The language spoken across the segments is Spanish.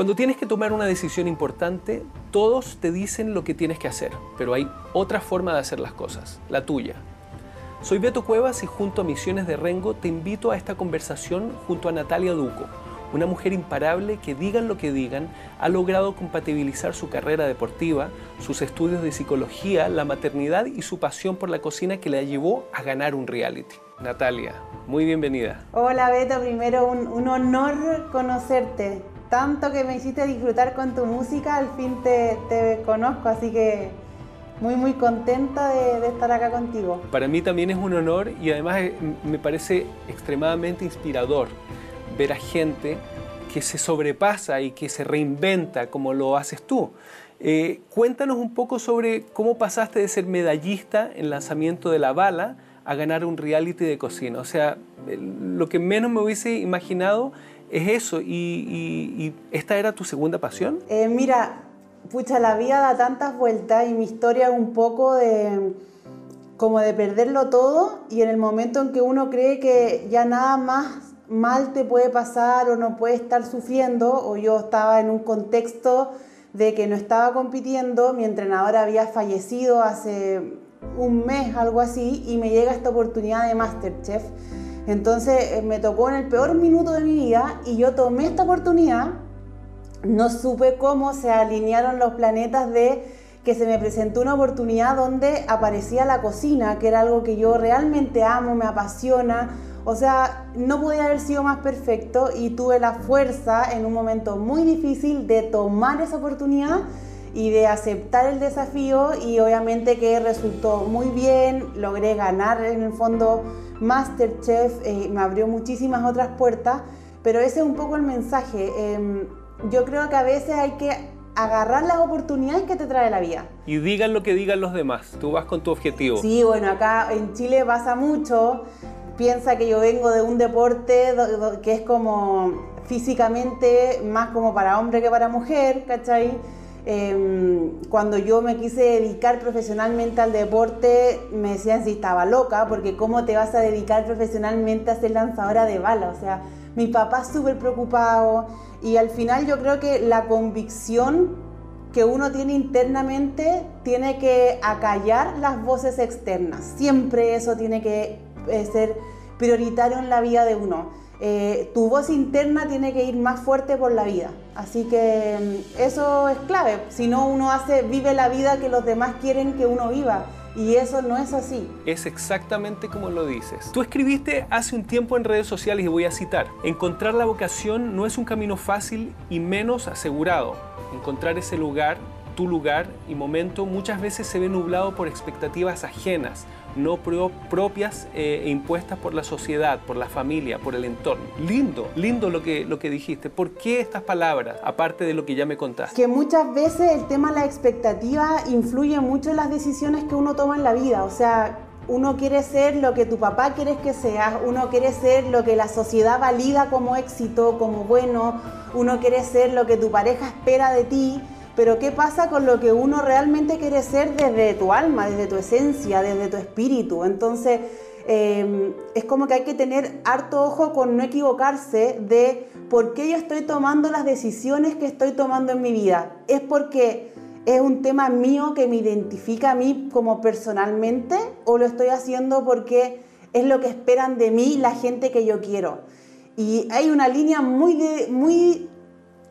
Cuando tienes que tomar una decisión importante, todos te dicen lo que tienes que hacer, pero hay otra forma de hacer las cosas, la tuya. Soy Beto Cuevas y junto a Misiones de Rengo te invito a esta conversación junto a Natalia Duco, una mujer imparable que digan lo que digan, ha logrado compatibilizar su carrera deportiva, sus estudios de psicología, la maternidad y su pasión por la cocina que la llevó a ganar un reality. Natalia, muy bienvenida. Hola Beto, primero un, un honor conocerte tanto que me hiciste disfrutar con tu música, al fin te, conozco, así que muy muy contenta de, estar acá contigo. Para mí también es un honor y además eh, me parece extremadamente inspirador ver a gente que se sobrepasa y que se reinventa como lo haces tú. Eh, cuéntanos un poco sobre cómo pasaste de ser medallista en lanzamiento de la bala a ganar un reality de cocina. O sea, lo que menos me hubiese imaginado es eso. ¿Y, esta era tu segunda pasión? Eh, mira, pucha, la vida da tantas vueltas y mi historia es un poco de como de perderlo todo y en el momento en que uno cree que ya nada más mal te puede pasar o no puede estar sufriendo o yo estaba en un contexto de que no estaba compitiendo, mi entrenador había fallecido hace un mes, algo así, y me llega esta oportunidad de Masterchef entonces eh, me tocó en el peor minuto de mi vida y yo tomé esta oportunidad. No supe cómo se alinearon los planetas de que se me presentó una oportunidad donde aparecía la cocina, que era algo que yo realmente amo, me apasiona. O sea, no podía haber sido más perfecto y tuve la fuerza en un momento muy difícil de tomar esa oportunidad y de aceptar el desafío y obviamente que resultó muy bien, logré ganar en el fondo Masterchef, eh, me abrió muchísimas otras puertas, pero ese es un poco el mensaje. Em, yo creo que a veces hay que agarrar las oportunidades que te trae la vida. Y digan lo que digan los demás, tú vas con tu objetivo. Sí, bueno, acá en Chile pasa mucho. Piensa que yo vengo de un deporte que es como físicamente más como para hombre que para mujer, ¿cachai? Em, cuando yo me quise dedicar profesionalmente al deporte, me decían si estaba loca, porque ¿cómo te vas a dedicar profesionalmente a ser lanzadora de bala? O sea, mi papá súper preocupado y al final yo creo que la convicción que uno tiene internamente tiene que acallar las voces externas. Siempre eso tiene que eh, ser prioritario en la vida de uno. Eh, tu voz interna tiene que ir más fuerte por la vida. Así que mm, eso es clave. Si no, uno vive la vida que los demás quieren que uno viva. Y eso no es así. Es exactamente como lo dices. Tú escribiste hace un tiempo en redes sociales y voy a citar, encontrar la vocación no es un camino fácil y menos asegurado. Encontrar ese lugar, tu lugar y momento muchas veces se ve nublado por expectativas ajenas, no propias eh, e impuestas por la sociedad, por la familia, por el entorno. Lindo, lindo lo que, lo que dijiste. ¿Por qué estas palabras, aparte de lo que ya me contaste? Que muchas veces el tema de la expectativa influye mucho en las decisiones que uno toma en la vida. O sea, uno quiere ser lo que tu papá quiere que seas, uno quiere ser lo que la sociedad valida como éxito, como bueno, uno quiere ser lo que tu pareja espera de ti pero ¿qué pasa con lo que uno realmente quiere ser desde tu alma, desde tu esencia, desde tu espíritu? Entonces, em, es como que hay que tener harto ojo con no equivocarse de por qué yo estoy tomando las decisiones que estoy tomando en mi vida. ¿Es porque es un tema mío que me identifica a mí como personalmente o lo estoy haciendo porque es lo que esperan de mí la gente que yo quiero? Y hay una línea muy, de, muy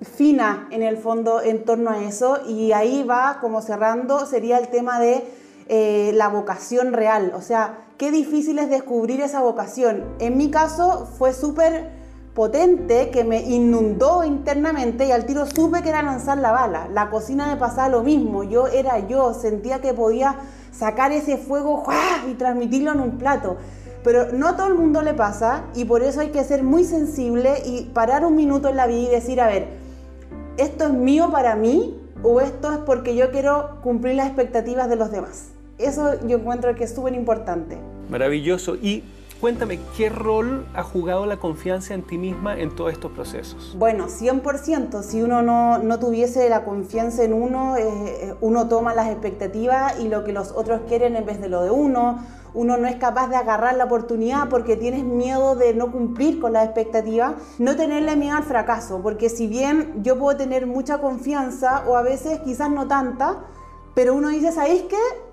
fina en el fondo en torno a eso y ahí va como cerrando sería el tema de eh, la vocación real, o sea, qué difícil es descubrir esa vocación. En mi caso fue súper potente que me inundó internamente y al tiro supe que era lanzar la bala. La cocina me pasaba lo mismo, yo era yo, sentía que podía sacar ese fuego y transmitirlo en un plato. Pero no a todo el mundo le pasa y por eso hay que ser muy sensible y parar un minuto en la vida y decir, a ver, ¿esto es mío para mí o esto es porque yo quiero cumplir las expectativas de los demás? Eso yo encuentro que es súper importante. Maravilloso. Y cuéntame, ¿qué rol ha jugado la confianza en ti misma en todos estos procesos? Bueno, 100%. Si uno no, no tuviese la confianza en uno, eh, eh, uno toma las expectativas y lo que los otros quieren en vez de lo de uno, uno no es capaz de agarrar la oportunidad porque tienes miedo de no cumplir con las expectativas, no tenerle miedo al fracaso, porque si bien yo puedo tener mucha confianza o a veces quizás no tanta, pero uno dice, ¿sabéis qué?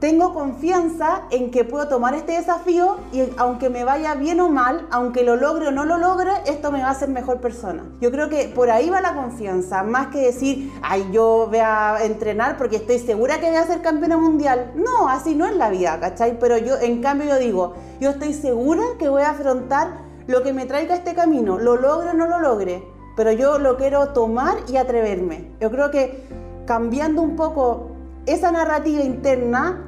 Tengo confianza en que puedo tomar este desafío y aunque me vaya bien o mal, aunque lo logre o no lo logre, esto me va a hacer mejor persona. Yo creo que por ahí va la confianza, más que decir, ay, yo voy a entrenar porque estoy segura que voy a ser campeona mundial. No, así no es la vida, ¿cachai? Pero yo, en cambio, yo digo, yo estoy segura que voy a afrontar lo que me traiga este camino, lo logre o no lo logre, pero yo lo quiero tomar y atreverme. Yo creo que cambiando un poco esa narrativa interna,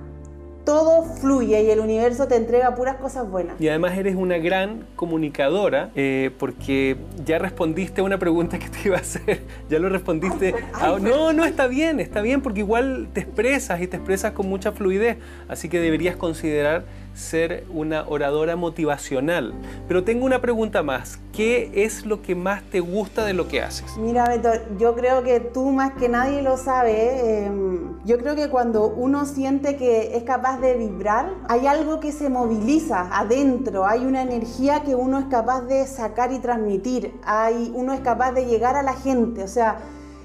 todo fluye y el universo te entrega puras cosas buenas. Y además eres una gran comunicadora eh, porque ya respondiste a una pregunta que te iba a hacer, ya lo respondiste. no, no, está bien, está bien porque igual te expresas y te expresas con mucha fluidez, así que deberías considerar ser una oradora motivacional. Pero tengo una pregunta más. ¿Qué es lo que más te gusta de lo que haces? Mira, Beto, yo creo que tú más que nadie lo sabe. Em, yo creo que cuando uno siente que es capaz de vibrar, hay algo que se moviliza adentro, hay una energía que uno es capaz de sacar y transmitir, hay, uno es capaz de llegar a la gente, o sea,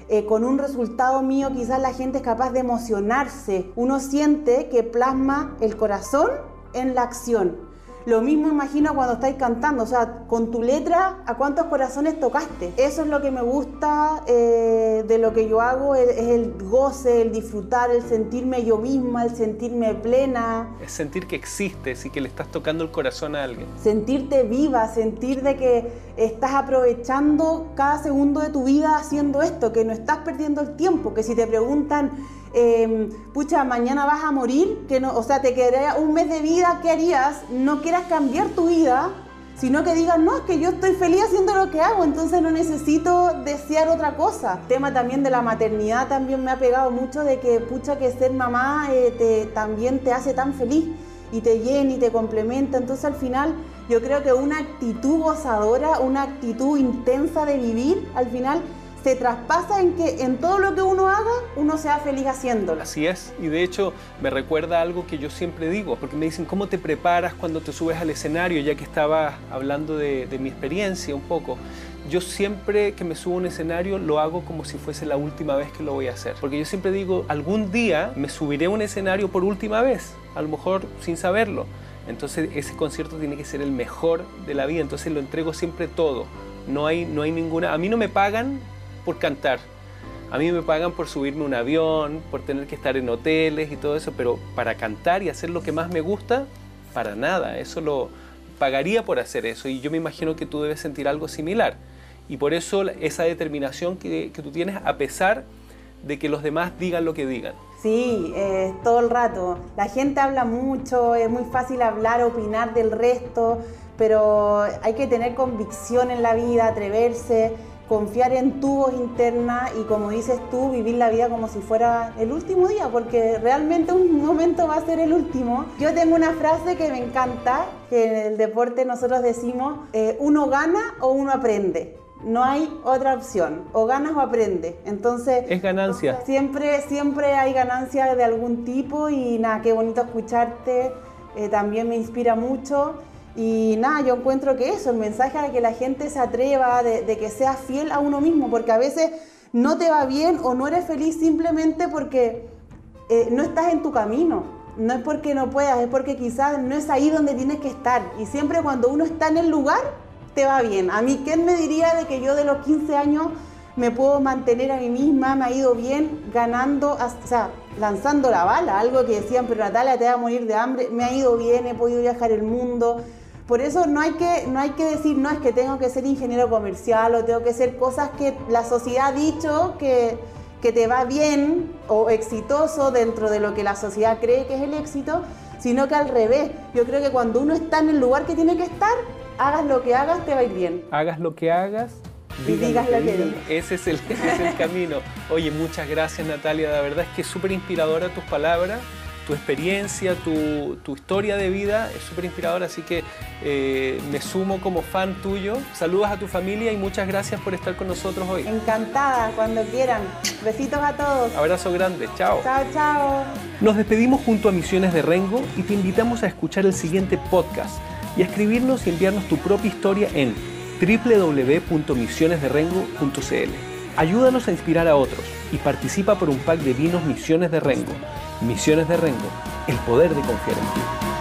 eh, con un resultado mío quizás la gente es capaz de emocionarse, uno siente que plasma el corazón en la acción. Lo mismo imagino cuando estáis cantando, o sea, con tu letra, ¿a cuántos corazones tocaste? Eso es lo que me gusta eh, de lo que yo hago, es, el goce, el disfrutar, el sentirme yo misma, el sentirme plena. Es sentir que existes y que le estás tocando el corazón a alguien. Sentirte viva, sentir de que estás aprovechando cada segundo de tu vida haciendo esto, que no estás perdiendo el tiempo, que si te preguntan Em, pucha, mañana vas a morir, que no, o sea, te quedaría un mes de vida, ¿qué harías? No quieras cambiar tu vida, sino que digas, no, es que yo estoy feliz haciendo lo que hago, entonces no necesito desear otra cosa. Tema también de la maternidad también me ha pegado mucho de que, pucha, que ser mamá eh, te, también te hace tan feliz y te llena y te complementa, entonces al final yo creo que una actitud gozadora, una actitud intensa de vivir, al final se traspasa en que en todo lo que uno haga, uno sea feliz haciéndolo. Así es, y de hecho me recuerda algo que yo siempre digo, porque me dicen, ¿cómo te preparas cuando te subes al escenario? Ya que estaba hablando de, mi experiencia un poco. Yo siempre que me subo a un escenario lo hago como si fuese la última vez que lo voy a hacer. Porque yo siempre digo, algún día me subiré a un escenario por última vez, a lo mejor sin saberlo. Entonces ese concierto tiene que ser el mejor de la vida, entonces lo entrego siempre todo. No hay, no hay ninguna... A mí no me pagan por cantar. A mí me pagan por subirme un avión, por tener que estar en hoteles y todo eso, pero para cantar y hacer lo que más me gusta, para nada. Eso lo pagaría por hacer eso y yo me imagino que tú debes sentir algo similar. Y por eso esa determinación que, tú tienes a pesar de que los demás digan lo que digan. Sí, eh, todo el rato. La gente habla mucho, es muy fácil hablar, opinar del resto, pero hay que tener convicción en la vida, atreverse confiar en tu voz interna y como dices tú, vivir la vida como si fuera el último día, porque realmente un momento va a ser el último. Yo tengo una frase que me encanta, que en el deporte nosotros decimos, eh, uno gana o uno aprende. No hay otra opción, o ganas o aprendes. Entonces, es ganancia. Siempre, siempre hay ganancia de algún tipo y nada, qué bonito escucharte, eh, también me inspira mucho. Y nada, yo encuentro que eso, el mensaje de que la gente se atreva, de, que sea fiel a uno mismo, porque a veces no te va bien o no eres feliz simplemente porque eh, no estás en tu camino. No es porque no puedas, es porque quizás no es ahí donde tienes que estar. Y siempre cuando uno está en el lugar, te va bien. A mí, ¿quién me diría de que yo de los 15 años me puedo mantener a mí misma, me ha ido bien ganando, o sea, lanzando la bala, algo que decían, pero Natalia te va a morir de hambre, me ha ido bien, he podido viajar el mundo, por eso no hay, que, no hay que decir, no, es que tengo que ser ingeniero comercial o tengo que ser cosas que la sociedad ha dicho que, que te va bien o exitoso dentro de lo que la sociedad cree que es el éxito, sino que al revés. Yo creo que cuando uno está en el lugar que tiene que estar, hagas lo que hagas, te va a ir bien. Hagas lo que hagas, y digas lo que, digas. Ese es, el, ese es el camino. Oye, muchas gracias Natalia, la verdad es que es súper inspiradora tus palabras tu experiencia, tu, tu, historia de vida es súper inspiradora, así que eh, me sumo como fan tuyo. Saludos a tu familia y muchas gracias por estar con nosotros hoy. Encantada, cuando quieran. Besitos a todos. Abrazo grande, chao. Chao, chao. Nos despedimos junto a Misiones de Rengo y te invitamos a escuchar el siguiente podcast y a escribirnos y enviarnos tu propia historia en www.misionesderengo.cl. Ayúdanos a inspirar a otros y participa por un pack de vinos Misiones de Rengo. Misiones de Rengo, el poder de confiar en ti.